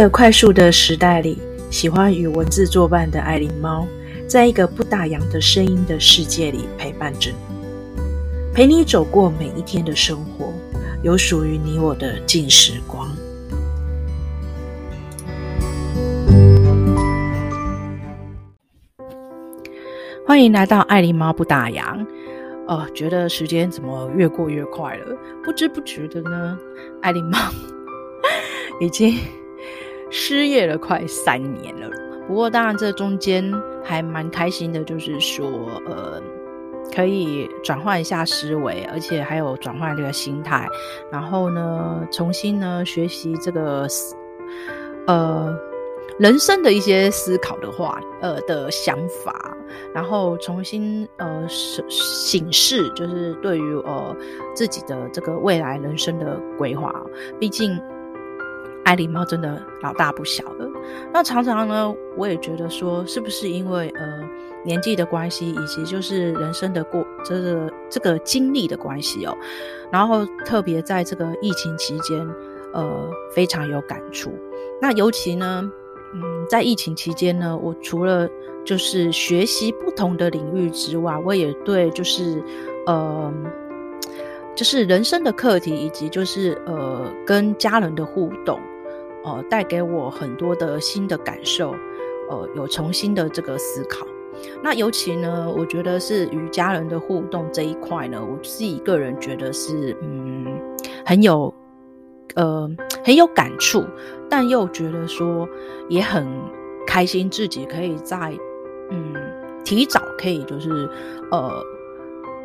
个快速的时代里，喜欢与文字作伴的爱琳猫，在一个不打烊的声音的世界里陪伴着你，陪你走过每一天的生活，有属于你我的静时光。欢迎来到爱琳猫不打烊。哦，觉得时间怎么越过越快了？不知不觉的呢，爱琳猫 已经失业了快三年了。不过当然这中间还蛮开心的，就是说，呃，可以转换一下思维，而且还有转换这个心态，然后呢，重新呢学习这个，呃。人生的一些思考的话，呃的想法，然后重新呃醒视，就是对于呃自己的这个未来人生的规划。毕竟爱礼貌真的老大不小了。那常常呢，我也觉得说，是不是因为呃年纪的关系，以及就是人生的过这个这个经历的关系哦，然后特别在这个疫情期间，呃非常有感触。那尤其呢。嗯，在疫情期间呢，我除了就是学习不同的领域之外，我也对就是呃，就是人生的课题，以及就是呃跟家人的互动，呃，带给我很多的新的感受，呃，有重新的这个思考。那尤其呢，我觉得是与家人的互动这一块呢，我自己个人觉得是嗯很有。呃，很有感触，但又觉得说也很开心，自己可以在嗯提早可以就是呃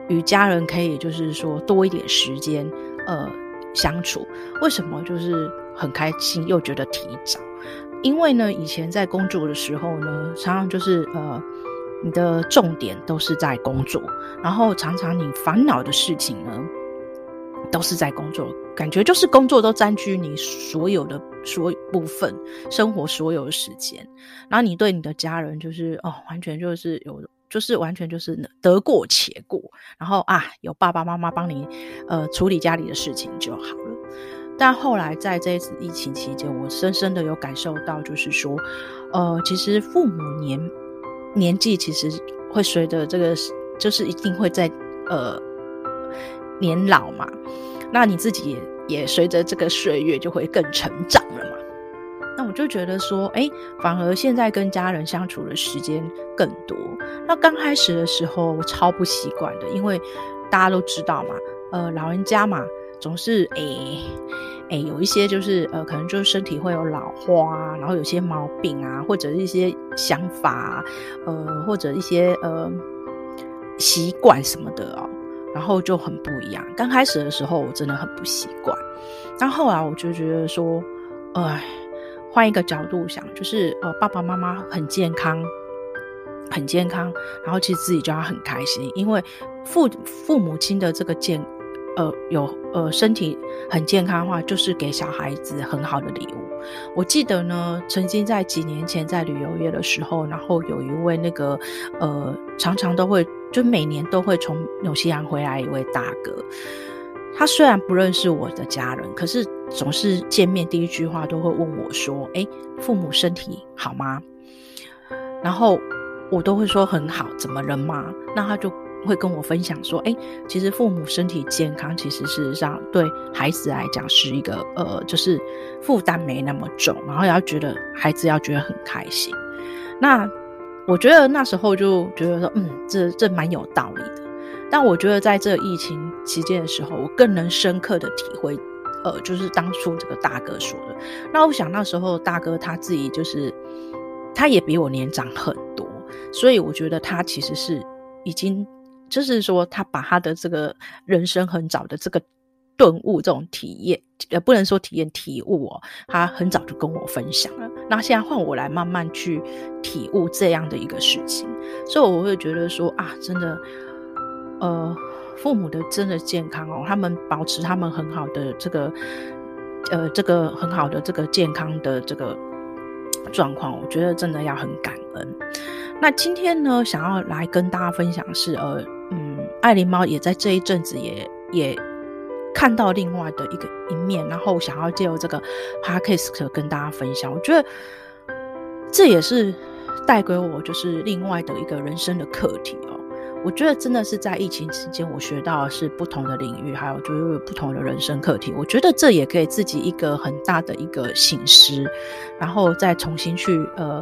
与家人可以就是说多一点时间呃相处。为什么就是很开心又觉得提早？因为呢，以前在工作的时候呢，常常就是呃你的重点都是在工作，然后常常你烦恼的事情呢都是在工作。感觉就是工作都占据你所有的所有部分生活所有的时间，然后你对你的家人就是哦，完全就是有，就是完全就是得过且过，然后啊，有爸爸妈妈帮你呃处理家里的事情就好了。但后来在这一次疫情期间，我深深的有感受到，就是说，呃，其实父母年年纪其实会随着这个，就是一定会在呃年老嘛。那你自己也也随着这个岁月就会更成长了嘛？那我就觉得说，哎，反而现在跟家人相处的时间更多。那刚开始的时候我超不习惯的，因为大家都知道嘛，呃，老人家嘛，总是诶诶有一些就是呃，可能就是身体会有老化啊，然后有些毛病啊，或者一些想法啊，呃，或者一些呃习惯什么的哦。然后就很不一样。刚开始的时候，我真的很不习惯。但后来我就觉得说，哎，换一个角度想，就是呃，爸爸妈妈很健康，很健康，然后其实自己就要很开心，因为父父母亲的这个健，呃，有呃身体很健康的话，就是给小孩子很好的礼物。我记得呢，曾经在几年前在旅游业的时候，然后有一位那个呃，常常都会。就每年都会从纽西兰回来一位大哥，他虽然不认识我的家人，可是总是见面第一句话都会问我说：“哎，父母身体好吗？”然后我都会说很好，怎么了嘛？那他就会跟我分享说：“哎，其实父母身体健康，其实事实上对孩子来讲是一个呃，就是负担没那么重，然后要觉得孩子要觉得很开心。”那。我觉得那时候就觉得说，嗯，这这蛮有道理的。但我觉得在这疫情期间的时候，我更能深刻的体会，呃，就是当初这个大哥说的。那我想那时候大哥他自己就是，他也比我年长很多，所以我觉得他其实是已经，就是说他把他的这个人生很早的这个。顿悟这种体验，呃，不能说体验体悟哦，他很早就跟我分享了。那现在换我来慢慢去体悟这样的一个事情，所以我会觉得说啊，真的，呃，父母的真的健康哦，他们保持他们很好的这个，呃，这个很好的这个健康的这个状况，我觉得真的要很感恩。那今天呢，想要来跟大家分享是，呃，嗯，爱琳猫也在这一阵子也也。看到另外的一个一面，然后想要借由这个 podcast 跟大家分享。我觉得这也是带给我就是另外的一个人生的课题哦。我觉得真的是在疫情期间，我学到的是不同的领域，还有就是不同的人生课题。我觉得这也给自己一个很大的一个醒思，然后再重新去呃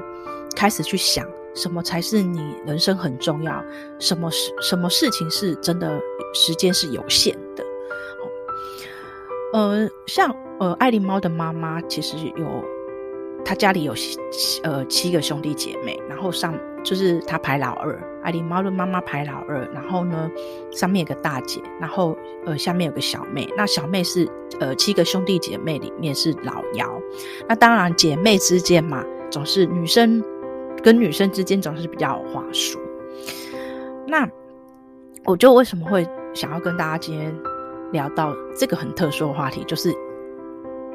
开始去想，什么才是你人生很重要，什么事什么事情是真的时间是有限的。呃，像呃爱琳猫的妈妈其实有，她家里有七呃七个兄弟姐妹，然后上。就是他排老二，爱琳猫的妈妈排老二，然后呢，上面有个大姐，然后呃下面有个小妹，那小妹是呃七个兄弟姐妹里面是老幺，那当然姐妹之间嘛，总是女生跟女生之间总是比较有话说。那我就为什么会想要跟大家今天聊到这个很特殊的话题，就是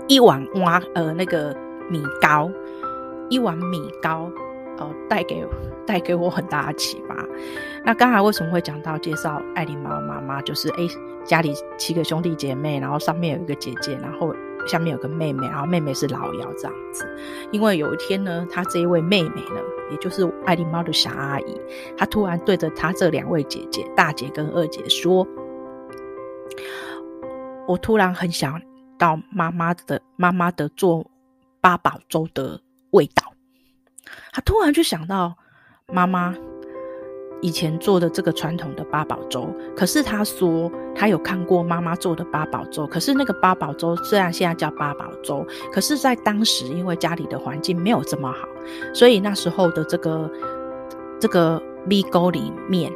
一碗挖呃那个米糕，一碗米糕。哦，带给带给我很大的启发。那刚才为什么会讲到介绍艾琳妈妈妈？就是哎，家里七个兄弟姐妹，然后上面有一个姐姐，然后下面有个妹妹，然后妹妹是老幺这样子。因为有一天呢，她这一位妹妹呢，也就是爱琳猫的小阿姨，她突然对着她这两位姐姐，大姐跟二姐说：“我突然很想到妈妈的妈妈的做八宝粥的味道。”她突然就想到妈妈以前做的这个传统的八宝粥，可是他说他有看过妈妈做的八宝粥，可是那个八宝粥虽然现在叫八宝粥，可是在当时因为家里的环境没有这么好，所以那时候的这个这个米沟里面，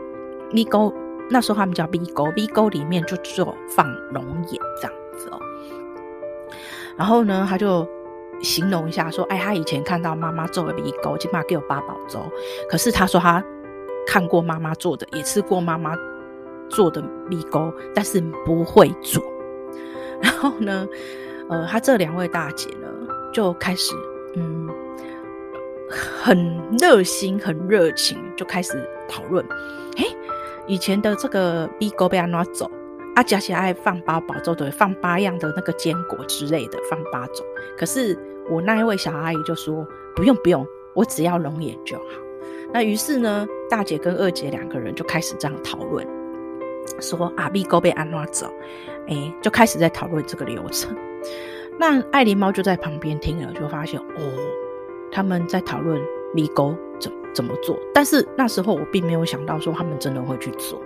米沟那时候他们叫米沟，米沟里面就只有放龙眼这样子哦，然后呢，他就。形容一下，说：“哎，他以前看到妈妈做的米沟，起码给我八宝粥。可是他说他看过妈妈做的，也吃过妈妈做的米糕，但是不会做。然后呢，呃，他这两位大姐呢，就开始嗯，很热心、很热情，就开始讨论。哎，以前的这个米糕被安怎做？”阿佳喜爱放八宝粥，对，放八样的那个坚果之类的，放八种。可是我那一位小阿姨就说：“不用不用，我只要龙眼就好。”那于是呢，大姐跟二姐两个人就开始这样讨论，说：“阿米糕被安怎走？”哎，就开始在讨论这个流程。那爱琳猫就在旁边听了，就发现哦，他们在讨论米糕怎怎么做。但是那时候我并没有想到说他们真的会去做。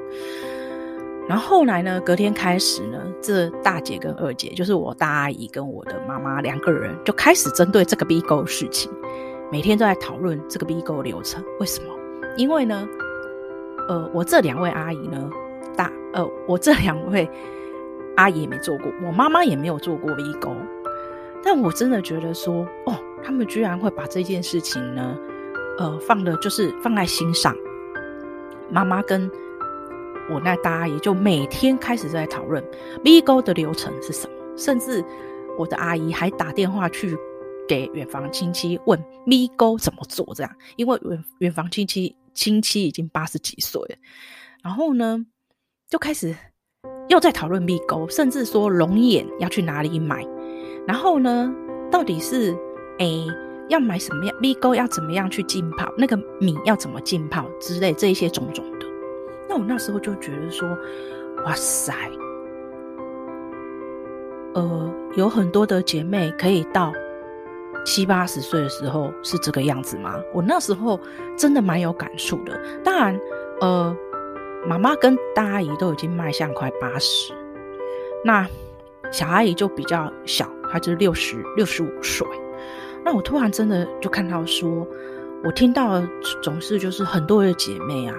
然后后来呢，隔天开始呢，这大姐跟二姐，就是我大阿姨跟我的妈妈两个人，就开始针对这个米糕的事情，每天都在讨论这个米糕的流程。为什么？因为呢，呃，我这两位阿姨呢，大呃，我这两位阿姨也没做过，我妈妈也没有做过米糕，但我真的觉得说，哦，他们居然会把这件事情呢，呃，放的就是放在心上，妈妈跟。我那大阿姨就每天开始在讨论米糕的流程是什么，甚至我的阿姨还打电话去给远房亲戚问米糕怎么做，这样，因为远远房亲戚亲戚已经八十几岁了，然后呢，就开始又在讨论米糕，甚至说龙眼要去哪里买，然后呢，到底是诶要买什么样米糕要怎么样去浸泡，那个米要怎么浸泡之类这一些种种的。那我那时候就觉得说，哇塞，呃，有很多的姐妹可以到七八十岁的时候是这个样子吗？我那时候真的蛮有感触的。当然，呃，妈妈跟大阿姨都已经迈向快八十，那小阿姨就比较小，她就是六十六十五岁。那我突然真的就看到说，我听到总是就是很多的姐妹啊。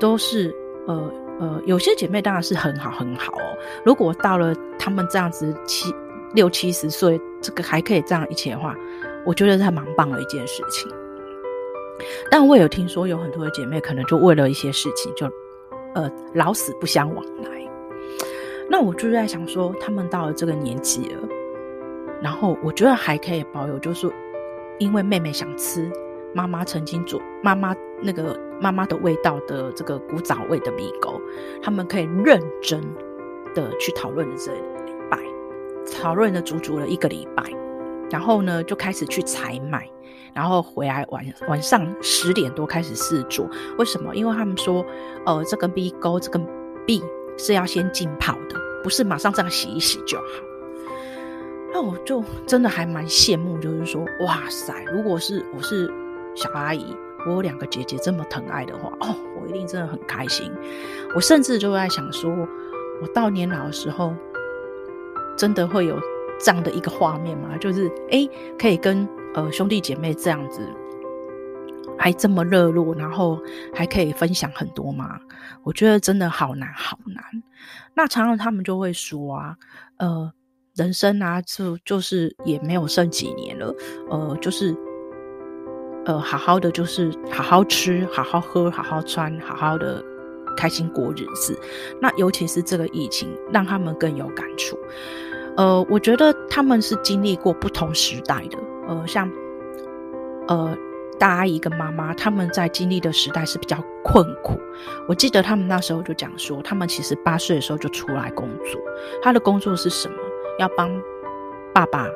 都是呃呃，有些姐妹当然是很好很好哦。如果到了她们这样子七六七十岁，这个还可以这样一起的话，我觉得是还蛮棒的一件事情。但我也有听说有很多的姐妹可能就为了一些事情就呃老死不相往来。那我就在想说，他们到了这个年纪了，然后我觉得还可以保有，就是因为妹妹想吃。妈妈曾经做妈妈那个妈妈的味道的这个古早味的米糕，他们可以认真的去讨论这，讨论了足足了一个礼拜，然后呢就开始去采买，然后回来晚晚上十点多开始试做。为什么？因为他们说，呃，这个 B 勾这个 B 是要先浸泡的，不是马上这样洗一洗就好。那我就真的还蛮羡慕，就是说，哇塞，如果是我是小阿姨，我有两个姐姐这么疼爱的话，哦，我一定真的很开心。我甚至就在想说，我到年老的时候，真的会有这样的一个画面吗？就是诶，可以跟呃兄弟姐妹这样子，还这么热络，然后还可以分享很多吗？我觉得真的好难，好难。那常常他们就会说啊，呃。人生啊，就就是也没有剩几年了，呃，就是，呃，好好的，就是好好吃，好好喝，好好穿，好好的开心过日子。那尤其是这个疫情，让他们更有感触。呃，我觉得他们是经历过不同时代的，呃，像，呃，大阿姨跟妈妈他们在经历的时代是比较困苦。我记得他们那时候就讲说，他们其实八岁的时候就出来工作，他的工作是什么？要帮爸爸，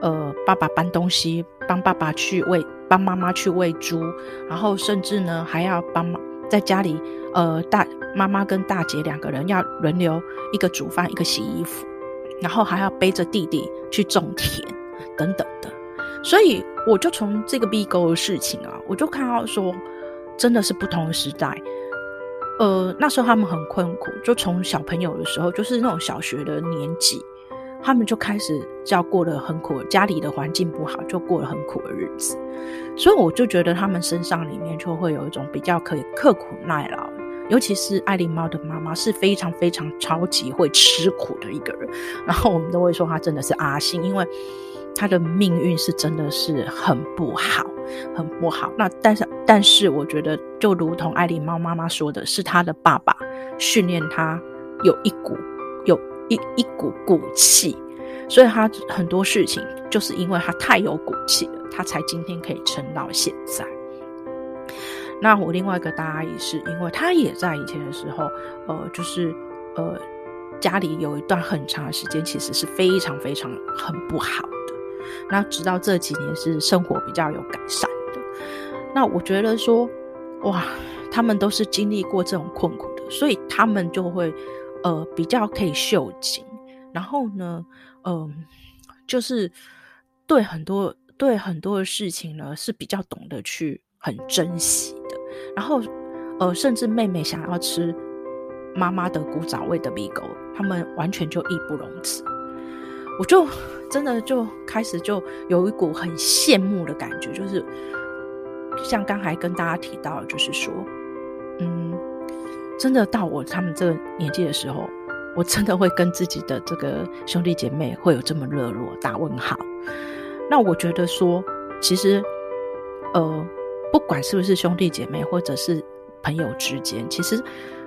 呃，爸爸搬东西，帮爸爸去喂，帮妈妈去喂猪，然后甚至呢还要帮忙在家里，呃，大妈妈跟大姐两个人要轮流一个煮饭，一个洗衣服，然后还要背着弟弟去种田等等的。所以我就从这个 B 沟的事情啊，我就看到说，真的是不同的时代。呃，那时候他们很困苦，就从小朋友的时候，就是那种小学的年纪。他们就开始就要过得很苦，家里的环境不好，就过了很苦的日子。所以我就觉得他们身上里面就会有一种比较可以刻苦耐劳，尤其是爱琳猫的妈妈是非常非常超级会吃苦的一个人。然后我们都会说她真的是阿信，因为她的命运是真的是很不好，很不好。那但是但是我觉得就如同爱琳猫妈妈说的是，她的爸爸训练她有一股有。一一股骨气，所以她很多事情就是因为她太有骨气了，她才今天可以撑到现在。那我另外一个大阿姨是因为她也在以前的时候，呃，就是呃，家里有一段很长的时间其实是非常非常很不好的。那直到这几年是生活比较有改善的。那我觉得说，哇，他们都是经历过这种困苦的，所以他们就会。呃，比较可以秀景，然后呢，嗯、就是对很多对很多的事情呢是比较懂得去很珍惜，然后呃，甚至妹妹想要吃妈妈的古早味的米糕，他们完全就义不容辞。我就真的就开始就有一股很羡慕的感觉，就是像刚才跟大家提到，就是说，嗯。真的到我他们这个年纪的时候，我真的会跟自己的这个兄弟姐妹会有这么热络？打问号。那我觉得说，其实，呃，不管是不是兄弟姐妹，或者是朋友之间，其实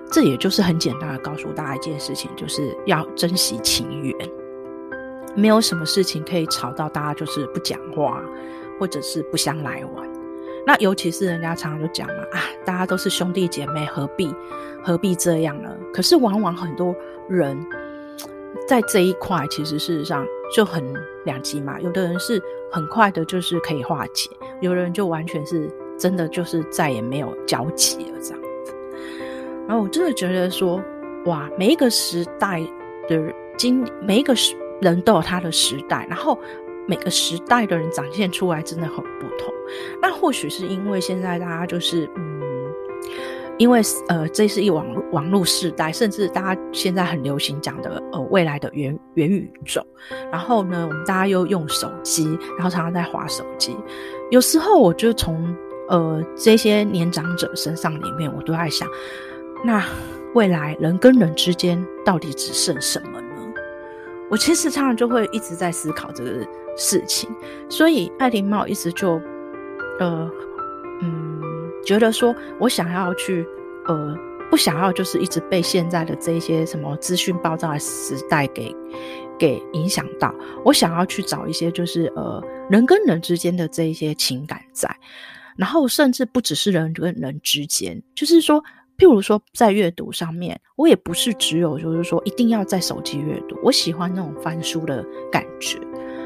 这也就是很简单的告诉大家一件事情，就是要珍惜情缘。没有什么事情可以吵到大家就是不讲话，或者是不相来往。那尤其是人家常常就讲嘛，啊，大家都是兄弟姐妹，何必何必这样呢？可是往往很多人在这一块，其实事实上就很两极嘛。有的人是很快的，就是可以化解；有的人就完全是真的，就是再也没有交集了这样子。然后我真的觉得说，哇，每一个时代的经，每一个时人都有他的时代，然后每个时代的人展现出来真的很不同。那或许是因为现在大家就是嗯，因为呃，这是一网络网络时代，甚至大家现在很流行讲的呃未来的元元宇宙。然后呢，我们大家又用手机，然后常常在划手机。有时候我就从呃这些年长者身上里面，我都在想，那未来人跟人之间到底只剩什么呢？我其实常常就会一直在思考这个事情。所以爱琳猫一直就。呃，嗯，觉得说我想要去，呃，不想要就是一直被现在的这一些什么资讯爆炸的时代给给影响到。我想要去找一些就是呃人跟人之间的这一些情感在，然后甚至不只是人跟人之间，就是说譬如说在阅读上面，我也不是只有就是说一定要在手机阅读，我喜欢那种翻书的感觉。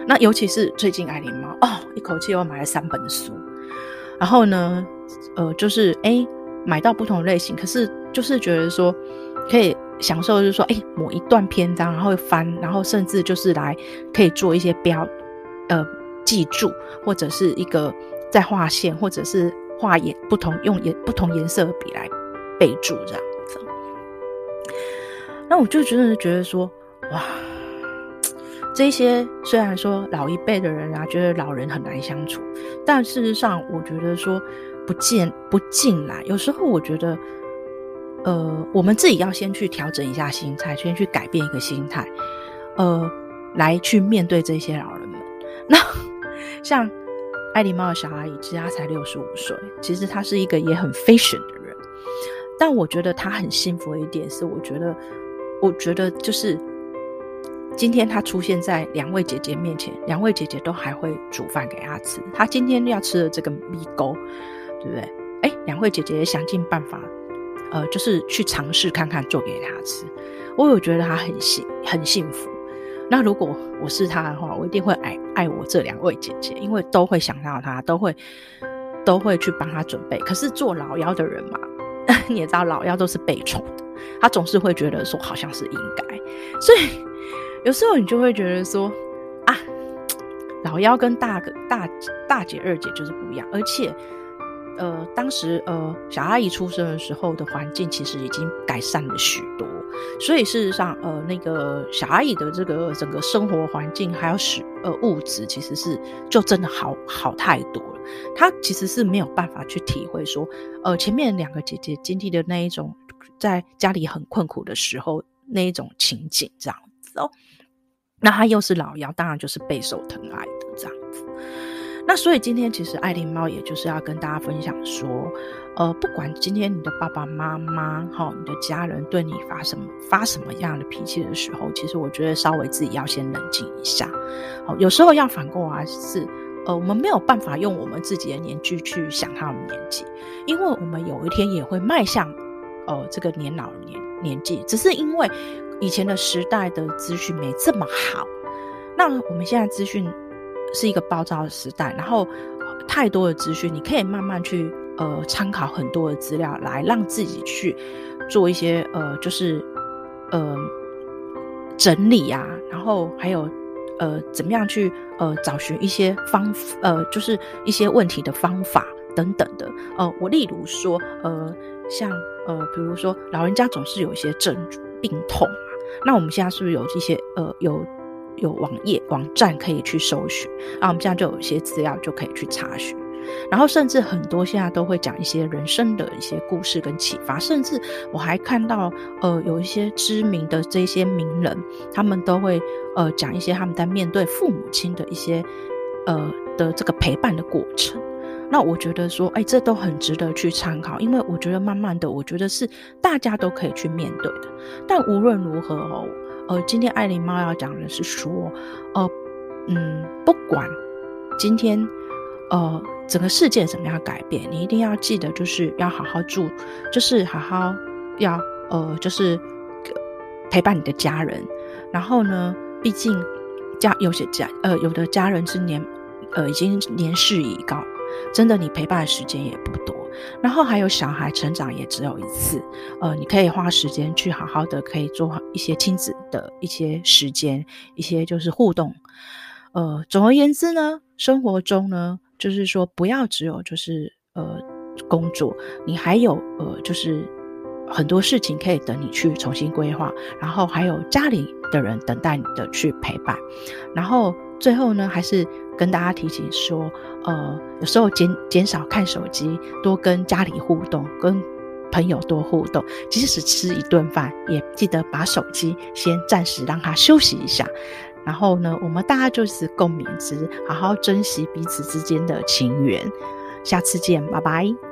那尤其是最近爱琳猫哦，一口气又买了三本书，然后呢，呃，就是诶买到不同类型，可是就是觉得说可以享受，就是说诶某一段篇章，然后翻，然后甚至就是来可以做一些标，呃，记住或者是一个在画线，或者是画颜不同用颜不同颜色的笔来备注这样子。那我就真的觉得说哇。这些虽然说老一辈的人啊，觉得老人很难相处，但事实上，我觉得说不进不进来，有时候我觉得，呃，我们自己要先去调整一下心态，先去改变一个心态，呃，来去面对这些老人们。那 像爱琳猫的小阿姨，其实她才六十五岁，其实她是一个也很 fashion 的人，但我觉得她很幸福的一点是，我觉得，我觉得就是。今天他出现在两位姐姐面前，两位姐姐都还会煮饭给他吃。他今天要吃的这个米糕，对不对？哎，两位姐姐也想尽办法，呃，就是去尝试看看做给他吃。我有觉得他很幸很幸福。那如果我是他的话，我一定会爱爱我这两位姐姐，因为都会想到他，都会都会去帮他准备。可是做老幺的人嘛，你也知道，老幺都是被宠的，他总是会觉得说好像是应该，所以。有时候你就会觉得说，啊，老幺跟大哥、大大姐、二姐就是不一样，而且，呃，当时呃小阿姨出生的时候的环境其实已经改善了许多，所以事实上，呃，那个小阿姨的这个整个生活环境还有使呃物质，其实是就真的好好太多了。她其实是没有办法去体会说，呃，前面两个姐姐经历的那一种在家里很困苦的时候那一种情景，这样子哦。那他又是老幺，当然就是备受疼爱。那所以今天其实爱琳猫也就是要跟大家分享说，呃，不管今天你的爸爸妈妈哈，你的家人对你发什么发什么样的脾气的时候，其实我觉得稍微自己要先冷静一下。好，有时候要反过来是，呃，我们没有办法用我们自己的年纪去想他们年纪，因为我们有一天也会迈向，呃，这个年老年年纪，只是因为。以前的时代的资讯没这么好，那我们现在资讯是一个暴躁的时代，然后太多的资讯，你可以慢慢去呃参考很多的资料，来让自己去做一些呃就是呃整理啊，然后还有呃怎么样去呃找寻一些方呃就是一些问题的方法等等的呃，我例如说呃像呃比如说老人家总是有一些症病痛。那我们现在是不是有一些呃有有网页网站可以去搜寻？那我们现在就有一些资料就可以去查询，然后甚至很多现在都会讲一些人生的一些故事跟启发，甚至我还看到呃有一些知名的这些名人，他们都会呃讲一些他们在面对父母亲的一些呃的这个陪伴的过程。那我觉得说，哎，这都很值得去参考，因为我觉得慢慢的，我觉得是大家都可以去面对的。但无论如何哦，呃，今天爱琳猫要讲的是说，呃，嗯，不管今天呃整个世界怎么样改变，你一定要记得，就是要好好住，就是好好要呃，就是陪伴你的家人。然后呢，毕竟家有些家呃有的家人是年呃已经年事已高。真的，你陪伴的时间也不多，然后还有小孩成长也只有一次，呃，你可以花时间去好好的，可以做一些亲子的一些时间，一些就是互动，呃，总而言之呢，生活中呢，就是说不要只有就是呃工作，你还有呃就是很多事情可以等你去重新规划，然后还有家里的人等待你的去陪伴，然后最后呢，还是。跟大家提醒说，呃，有时候减减少看手机，多跟家里互动，跟朋友多互动。即使吃一顿饭，也记得把手机先暂时让它休息一下。然后呢，我们大家就是共勉之，好好珍惜彼此之间的情缘。下次见，拜拜。